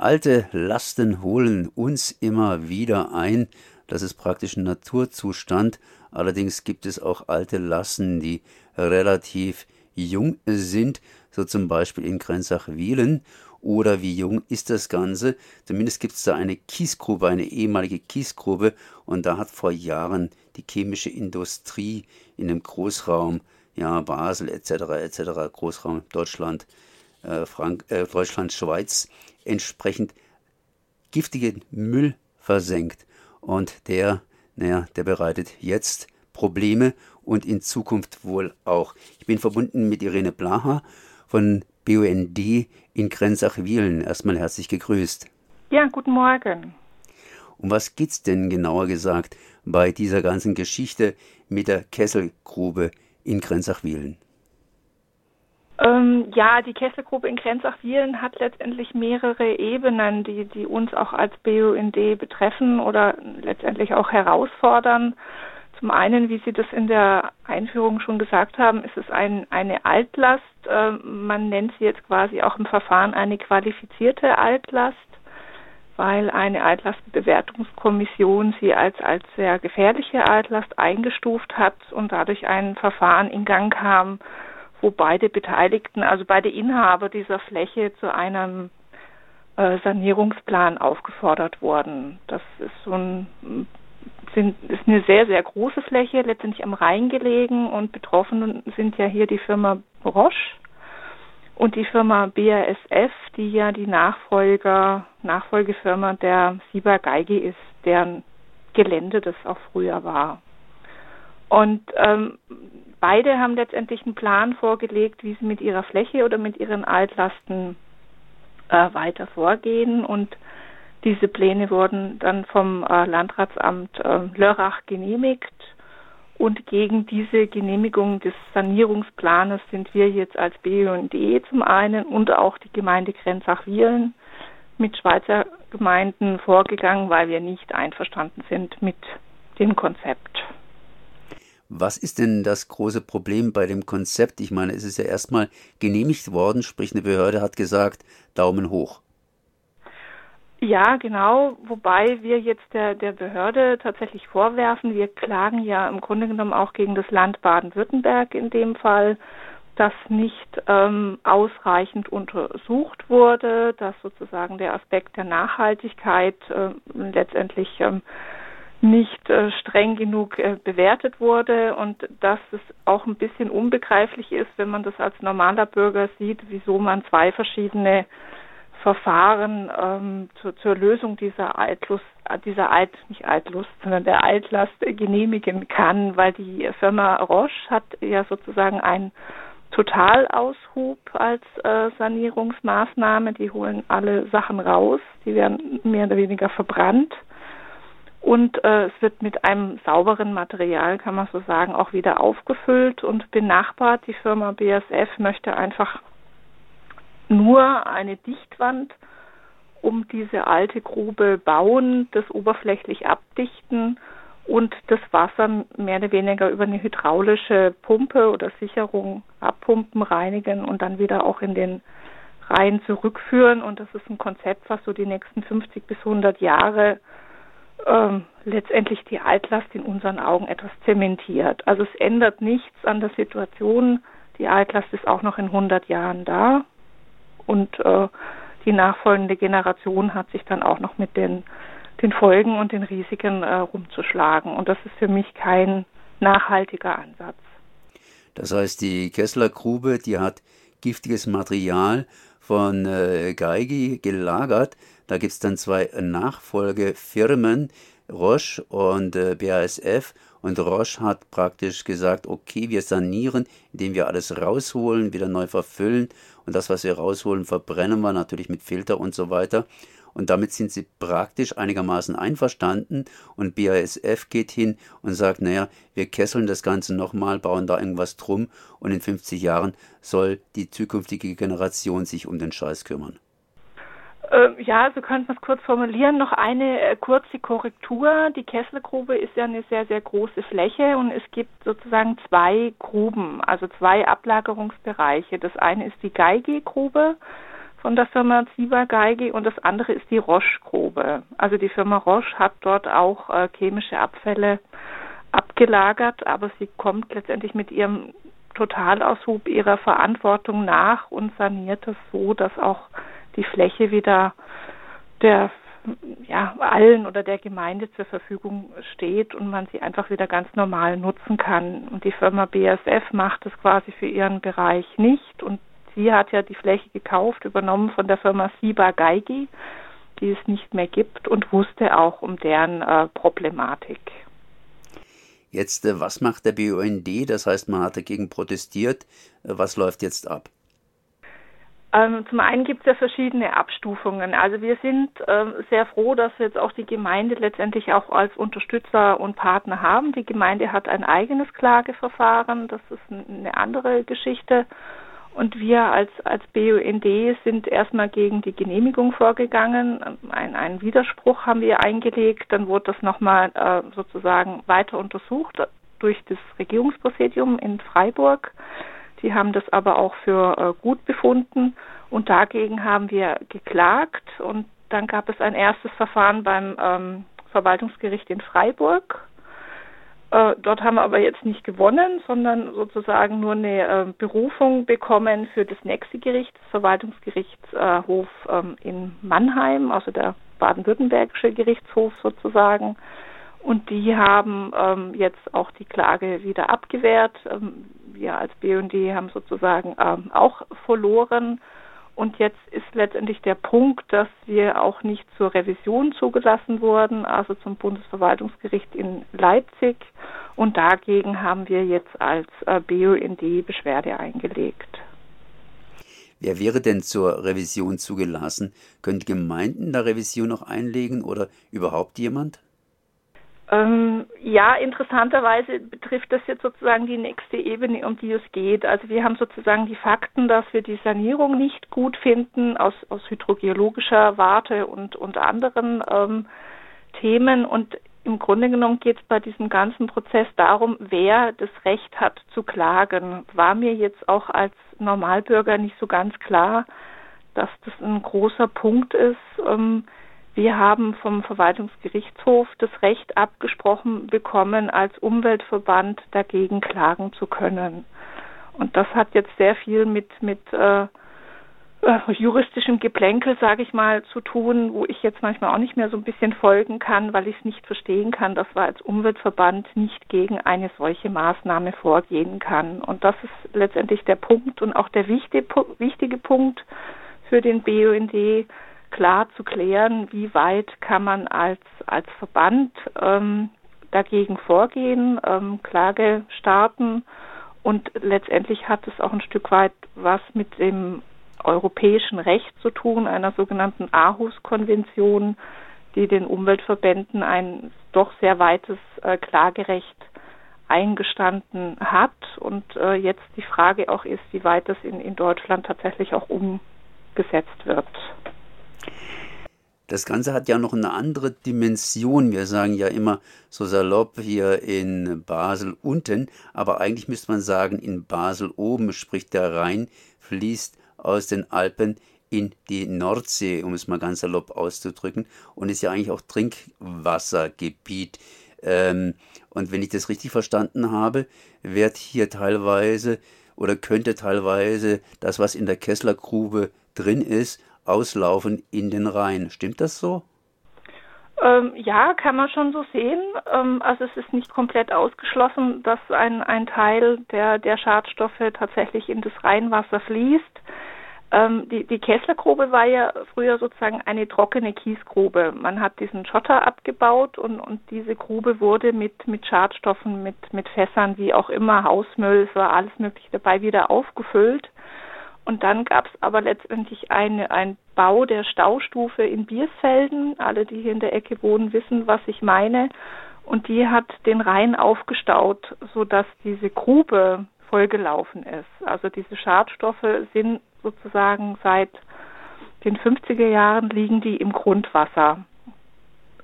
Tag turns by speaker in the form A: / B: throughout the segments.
A: Alte Lasten holen uns immer wieder ein. Das ist praktisch ein Naturzustand. Allerdings gibt es auch alte Lasten, die relativ jung sind, so zum Beispiel in Grenzach-Wielen. Oder wie jung ist das Ganze? Zumindest gibt es da eine Kiesgrube, eine ehemalige Kiesgrube. Und da hat vor Jahren die chemische Industrie in dem Großraum, ja, Basel etc., etc., Großraum Deutschland, äh, Frank äh, Deutschland, Schweiz, entsprechend giftigen Müll versenkt. Und der, naja, der bereitet jetzt Probleme und in Zukunft wohl auch. Ich bin verbunden mit Irene Blaha von BUND in Grenzach-Wielen. Erstmal herzlich gegrüßt.
B: Ja, guten Morgen.
A: Um was geht's denn genauer gesagt bei dieser ganzen Geschichte mit der Kesselgrube in Grenzach-Wielen?
B: Ähm, ja, die Kesselgruppe in Grenzach-Wielen hat letztendlich mehrere Ebenen, die, die uns auch als BUND betreffen oder letztendlich auch herausfordern. Zum einen, wie Sie das in der Einführung schon gesagt haben, ist es ein, eine Altlast. Äh, man nennt sie jetzt quasi auch im Verfahren eine qualifizierte Altlast, weil eine Altlastbewertungskommission sie als, als sehr gefährliche Altlast eingestuft hat und dadurch ein Verfahren in Gang kam, wo beide Beteiligten, also beide Inhaber dieser Fläche zu einem äh, Sanierungsplan aufgefordert wurden. Das ist so ein sind, ist eine sehr, sehr große Fläche, letztendlich am Rhein gelegen und betroffen sind ja hier die Firma Roche und die Firma BASF, die ja die Nachfolger, Nachfolgefirma der Sieber Geige ist, deren Gelände das auch früher war. Und ähm, beide haben letztendlich einen Plan vorgelegt, wie sie mit ihrer Fläche oder mit ihren Altlasten äh, weiter vorgehen. Und diese Pläne wurden dann vom äh, Landratsamt äh, Lörrach genehmigt. Und gegen diese Genehmigung des Sanierungsplanes sind wir jetzt als BUND zum einen und auch die Gemeinde Grenzach-Wielen mit Schweizer Gemeinden vorgegangen, weil wir nicht einverstanden sind mit dem Konzept.
A: Was ist denn das große Problem bei dem Konzept? Ich meine, es ist ja erstmal genehmigt worden, sprich eine Behörde hat gesagt, Daumen hoch.
B: Ja, genau, wobei wir jetzt der, der Behörde tatsächlich vorwerfen, wir klagen ja im Grunde genommen auch gegen das Land Baden-Württemberg in dem Fall, dass nicht ähm, ausreichend untersucht wurde, dass sozusagen der Aspekt der Nachhaltigkeit äh, letztendlich ähm, nicht äh, streng genug äh, bewertet wurde und dass es auch ein bisschen unbegreiflich ist, wenn man das als normaler Bürger sieht, wieso man zwei verschiedene Verfahren ähm, zur, zur Lösung dieser Altlust, dieser Alt, nicht Altlust, sondern der Altlast genehmigen kann, weil die Firma Roche hat ja sozusagen einen Totalaushub als äh, Sanierungsmaßnahme. Die holen alle Sachen raus, die werden mehr oder weniger verbrannt und äh, es wird mit einem sauberen Material, kann man so sagen, auch wieder aufgefüllt und benachbart. Die Firma BSF möchte einfach nur eine Dichtwand um diese alte Grube bauen, das oberflächlich abdichten und das Wasser mehr oder weniger über eine hydraulische Pumpe oder Sicherung abpumpen, reinigen und dann wieder auch in den Rhein zurückführen. Und das ist ein Konzept, was so die nächsten 50 bis 100 Jahre ähm, letztendlich die Altlast in unseren Augen etwas zementiert. Also es ändert nichts an der Situation. Die Altlast ist auch noch in 100 Jahren da und äh, die nachfolgende Generation hat sich dann auch noch mit den, den Folgen und den Risiken äh, rumzuschlagen. Und das ist für mich kein nachhaltiger Ansatz.
A: Das heißt, die Kessler Grube, die hat giftiges Material von äh, Geigi gelagert. Da gibt es dann zwei Nachfolgefirmen, Roche und äh, BASF. Und Roche hat praktisch gesagt, okay, wir sanieren, indem wir alles rausholen, wieder neu verfüllen. Und das, was wir rausholen, verbrennen wir natürlich mit Filter und so weiter. Und damit sind sie praktisch einigermaßen einverstanden. Und BASF geht hin und sagt, naja, wir kesseln das Ganze nochmal, bauen da irgendwas drum. Und in 50 Jahren soll die zukünftige Generation sich um den Scheiß kümmern.
B: Äh, ja, so könnte man es kurz formulieren. Noch eine äh, kurze Korrektur. Die Kesselgrube ist ja eine sehr, sehr große Fläche und es gibt sozusagen zwei Gruben, also zwei Ablagerungsbereiche. Das eine ist die Geige-Grube von der Firma Ziba Geige und das andere ist die Roche-Grube. Also die Firma Roche hat dort auch äh, chemische Abfälle abgelagert, aber sie kommt letztendlich mit ihrem Totalaushub ihrer Verantwortung nach und saniert es so, dass auch die Fläche wieder der ja, allen oder der Gemeinde zur Verfügung steht und man sie einfach wieder ganz normal nutzen kann. Und die Firma BASF macht es quasi für ihren Bereich nicht und sie hat ja die Fläche gekauft, übernommen von der Firma Siba Geigi, die es nicht mehr gibt und wusste auch um deren äh, Problematik.
A: Jetzt, äh, was macht der BUND? Das heißt, man hat dagegen protestiert. Äh, was läuft jetzt ab?
B: Ähm, zum einen gibt es ja verschiedene Abstufungen. Also wir sind ähm, sehr froh, dass wir jetzt auch die Gemeinde letztendlich auch als Unterstützer und Partner haben. Die Gemeinde hat ein eigenes Klageverfahren, das ist eine andere Geschichte. Und wir als, als BUND sind erstmal gegen die Genehmigung vorgegangen. Ein, einen Widerspruch haben wir eingelegt. Dann wurde das nochmal äh, sozusagen weiter untersucht durch das Regierungspräsidium in Freiburg. Die haben das aber auch für äh, gut befunden und dagegen haben wir geklagt und dann gab es ein erstes Verfahren beim ähm, Verwaltungsgericht in Freiburg. Äh, dort haben wir aber jetzt nicht gewonnen, sondern sozusagen nur eine äh, Berufung bekommen für das nächste Gericht, das Verwaltungsgerichtshof ähm, in Mannheim, also der baden-württembergische Gerichtshof sozusagen. Und die haben ähm, jetzt auch die Klage wieder abgewehrt. Ähm, wir als BUND haben sozusagen ähm, auch verloren. Und jetzt ist letztendlich der Punkt, dass wir auch nicht zur Revision zugelassen wurden, also zum Bundesverwaltungsgericht in Leipzig. Und dagegen haben wir jetzt als äh, BUND Beschwerde eingelegt.
A: Wer wäre denn zur Revision zugelassen? Können Gemeinden da Revision noch einlegen oder überhaupt jemand?
B: Ähm, ja, interessanterweise betrifft das jetzt sozusagen die nächste Ebene, um die es geht. Also wir haben sozusagen die Fakten, dass wir die Sanierung nicht gut finden aus, aus hydrogeologischer Warte und, und anderen ähm, Themen. Und im Grunde genommen geht es bei diesem ganzen Prozess darum, wer das Recht hat zu klagen. War mir jetzt auch als Normalbürger nicht so ganz klar, dass das ein großer Punkt ist. Ähm, wir haben vom Verwaltungsgerichtshof das Recht abgesprochen bekommen, als Umweltverband dagegen klagen zu können. Und das hat jetzt sehr viel mit, mit äh, äh, juristischem Geplänkel, sage ich mal, zu tun, wo ich jetzt manchmal auch nicht mehr so ein bisschen folgen kann, weil ich es nicht verstehen kann, dass man als Umweltverband nicht gegen eine solche Maßnahme vorgehen kann. Und das ist letztendlich der Punkt und auch der wichtige, wichtige Punkt für den BUND, klar zu klären, wie weit kann man als, als Verband ähm, dagegen vorgehen, ähm, Klage starten und letztendlich hat es auch ein Stück weit was mit dem europäischen Recht zu tun, einer sogenannten Aarhus-Konvention, die den Umweltverbänden ein doch sehr weites äh, Klagerecht eingestanden hat und äh, jetzt die Frage auch ist, wie weit das in, in Deutschland tatsächlich auch umgesetzt wird.
A: Das Ganze hat ja noch eine andere Dimension. Wir sagen ja immer so salopp hier in Basel unten, aber eigentlich müsste man sagen, in Basel oben, sprich der Rhein fließt aus den Alpen in die Nordsee, um es mal ganz salopp auszudrücken, und ist ja eigentlich auch Trinkwassergebiet. Ähm, und wenn ich das richtig verstanden habe, wird hier teilweise oder könnte teilweise das, was in der Kesslergrube drin ist, auslaufen in den Rhein. Stimmt das so?
B: Ähm, ja, kann man schon so sehen. Ähm, also es ist nicht komplett ausgeschlossen, dass ein, ein Teil der, der Schadstoffe tatsächlich in das Rheinwasser fließt. Ähm, die, die Kesslergrube war ja früher sozusagen eine trockene Kiesgrube. Man hat diesen Schotter abgebaut und, und diese Grube wurde mit, mit Schadstoffen, mit, mit Fässern, wie auch immer, Hausmüll, es war alles mögliche dabei, wieder aufgefüllt. Und dann gab es aber letztendlich eine, ein Bau der Staustufe in Biersfelden. Alle, die hier in der Ecke wohnen, wissen, was ich meine. Und die hat den Rhein aufgestaut, sodass diese Grube vollgelaufen ist. Also diese Schadstoffe sind sozusagen seit den 50er Jahren liegen die im Grundwasser.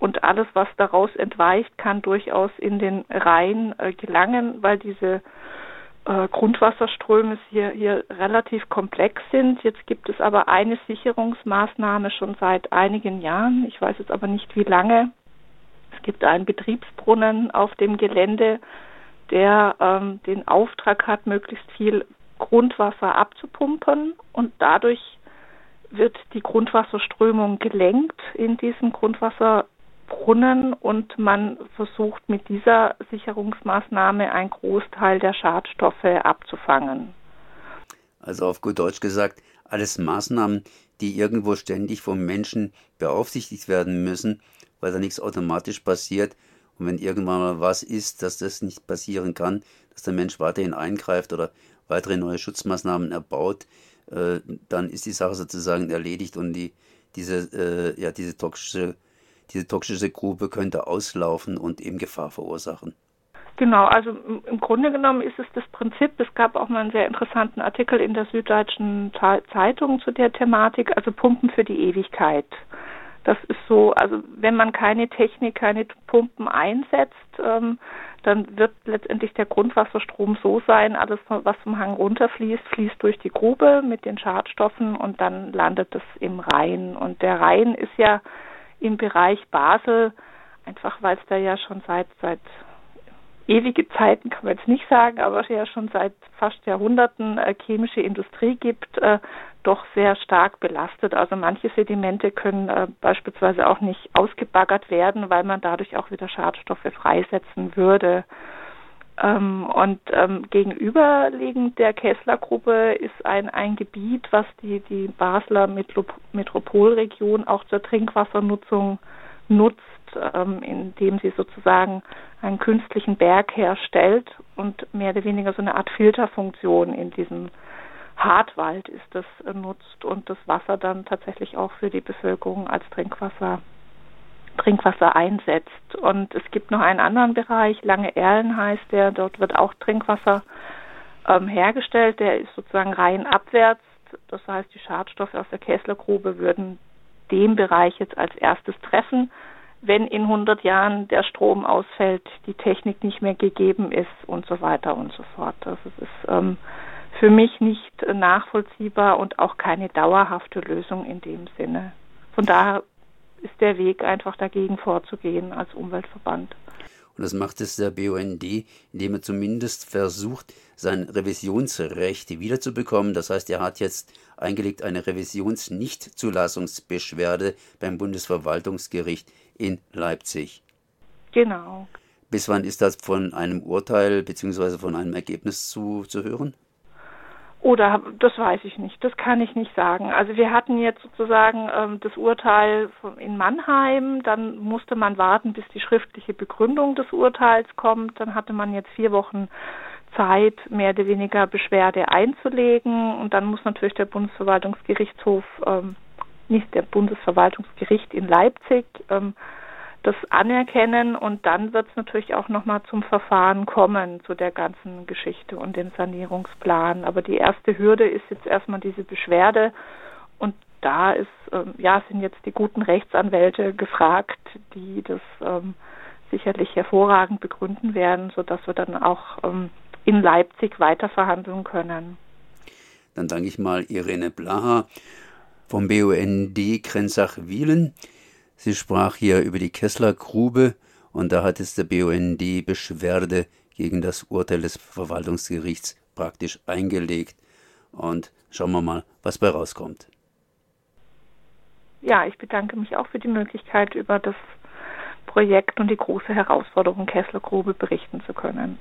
B: Und alles, was daraus entweicht, kann durchaus in den Rhein äh, gelangen, weil diese äh, Grundwasserströme hier, hier relativ komplex sind. Jetzt gibt es aber eine Sicherungsmaßnahme schon seit einigen Jahren. Ich weiß jetzt aber nicht wie lange. Es gibt einen Betriebsbrunnen auf dem Gelände, der ähm, den Auftrag hat, möglichst viel Grundwasser abzupumpen und dadurch wird die Grundwasserströmung gelenkt in diesem Grundwasserbrunnen und man versucht mit dieser Sicherungsmaßnahme einen Großteil der Schadstoffe abzufangen.
A: Also auf gut Deutsch gesagt, alles Maßnahmen, die irgendwo ständig vom Menschen beaufsichtigt werden müssen, weil da nichts automatisch passiert. Und wenn irgendwann mal was ist, dass das nicht passieren kann, dass der Mensch weiterhin eingreift oder weitere neue Schutzmaßnahmen erbaut, äh, dann ist die Sache sozusagen erledigt und die, diese, äh, ja, diese, toxische, diese toxische Grube könnte auslaufen und eben Gefahr verursachen.
B: Genau, also im Grunde genommen ist es das Prinzip, es gab auch mal einen sehr interessanten Artikel in der Süddeutschen Zeitung zu der Thematik, also Pumpen für die Ewigkeit. Das ist so, also wenn man keine Technik, keine Pumpen einsetzt, ähm, dann wird letztendlich der Grundwasserstrom so sein, alles, was vom Hang runterfließt, fließt durch die Grube mit den Schadstoffen und dann landet es im Rhein. Und der Rhein ist ja im Bereich Basel, einfach weil es da ja schon seit, seit ewige Zeiten kann man jetzt nicht sagen, aber ja schon seit fast Jahrhunderten äh, chemische Industrie gibt, äh, doch sehr stark belastet. Also manche Sedimente können äh, beispielsweise auch nicht ausgebaggert werden, weil man dadurch auch wieder Schadstoffe freisetzen würde. Ähm, und ähm, gegenüberliegend der Kessler-Gruppe ist ein, ein Gebiet, was die, die Basler Metropolregion auch zur Trinkwassernutzung nutzt, ähm, indem sie sozusagen einen künstlichen Berg herstellt und mehr oder weniger so eine Art Filterfunktion in diesem Hartwald ist das äh, nutzt und das Wasser dann tatsächlich auch für die Bevölkerung als Trinkwasser Trinkwasser einsetzt. Und es gibt noch einen anderen Bereich, Lange Erlen heißt der, dort wird auch Trinkwasser ähm, hergestellt, der ist sozusagen rein abwärts. Das heißt, die Schadstoffe aus der Kesslergrube würden dem Bereich jetzt als erstes treffen, wenn in 100 Jahren der Strom ausfällt, die Technik nicht mehr gegeben ist und so weiter und so fort. Also es ist ähm, für mich nicht nachvollziehbar und auch keine dauerhafte Lösung in dem Sinne. Von daher ist der Weg einfach dagegen vorzugehen als Umweltverband.
A: Und das macht es der BUND, indem er zumindest versucht, sein Revisionsrecht wiederzubekommen. Das heißt, er hat jetzt eingelegt eine Revisionsnichtzulassungsbeschwerde beim Bundesverwaltungsgericht in Leipzig.
B: Genau.
A: Bis wann ist das von einem Urteil bzw. von einem Ergebnis zu, zu hören?
B: Oder das weiß ich nicht, das kann ich nicht sagen. Also wir hatten jetzt sozusagen ähm, das Urteil in Mannheim, dann musste man warten, bis die schriftliche Begründung des Urteils kommt. Dann hatte man jetzt vier Wochen Zeit, mehr oder weniger Beschwerde einzulegen und dann muss natürlich der Bundesverwaltungsgerichtshof, ähm, nicht der Bundesverwaltungsgericht in Leipzig, ähm, das anerkennen und dann wird es natürlich auch nochmal zum Verfahren kommen zu der ganzen Geschichte und dem Sanierungsplan. Aber die erste Hürde ist jetzt erstmal diese Beschwerde und da ist, ähm, ja, sind jetzt die guten Rechtsanwälte gefragt, die das ähm, sicherlich hervorragend begründen werden, sodass wir dann auch ähm, in Leipzig weiterverhandeln können.
A: Dann danke ich mal Irene Blaha vom BUND Grenzach-Wielen. Sie sprach hier über die Kessler-Grube und da hat es der BUND Beschwerde gegen das Urteil des Verwaltungsgerichts praktisch eingelegt. Und schauen wir mal, was bei rauskommt.
B: Ja, ich bedanke mich auch für die Möglichkeit, über das Projekt und die große Herausforderung Kessler Grube berichten zu können.